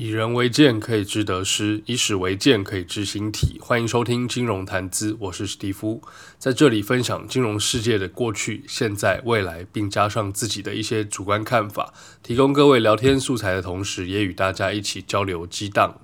以人为鉴可以知得失以史为鉴可以知兴替。欢迎收听金融谈资我是史蒂夫。在这里分享金融世界的过去现在未来并加上自己的一些主观看法提供各位聊天素材的同时也与大家一起交流激荡。